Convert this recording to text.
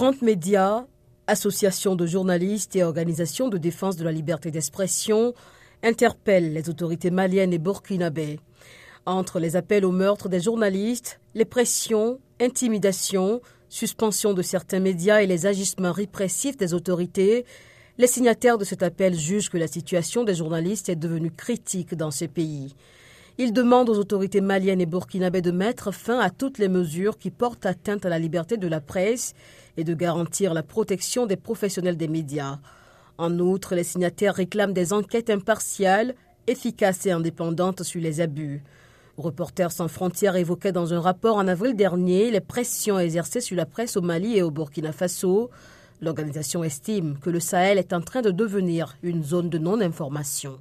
30 médias, associations de journalistes et organisations de défense de la liberté d'expression interpellent les autorités maliennes et burkinabées. Entre les appels au meurtre des journalistes, les pressions, intimidations, suspension de certains médias et les agissements répressifs des autorités, les signataires de cet appel jugent que la situation des journalistes est devenue critique dans ces pays. Ils demandent aux autorités maliennes et burkinabées de mettre fin à toutes les mesures qui portent atteinte à la liberté de la presse et de garantir la protection des professionnels des médias. En outre, les signataires réclament des enquêtes impartiales, efficaces et indépendantes sur les abus. Reporters sans frontières évoquait dans un rapport en avril dernier les pressions exercées sur la presse au Mali et au Burkina Faso. L'organisation estime que le Sahel est en train de devenir une zone de non-information.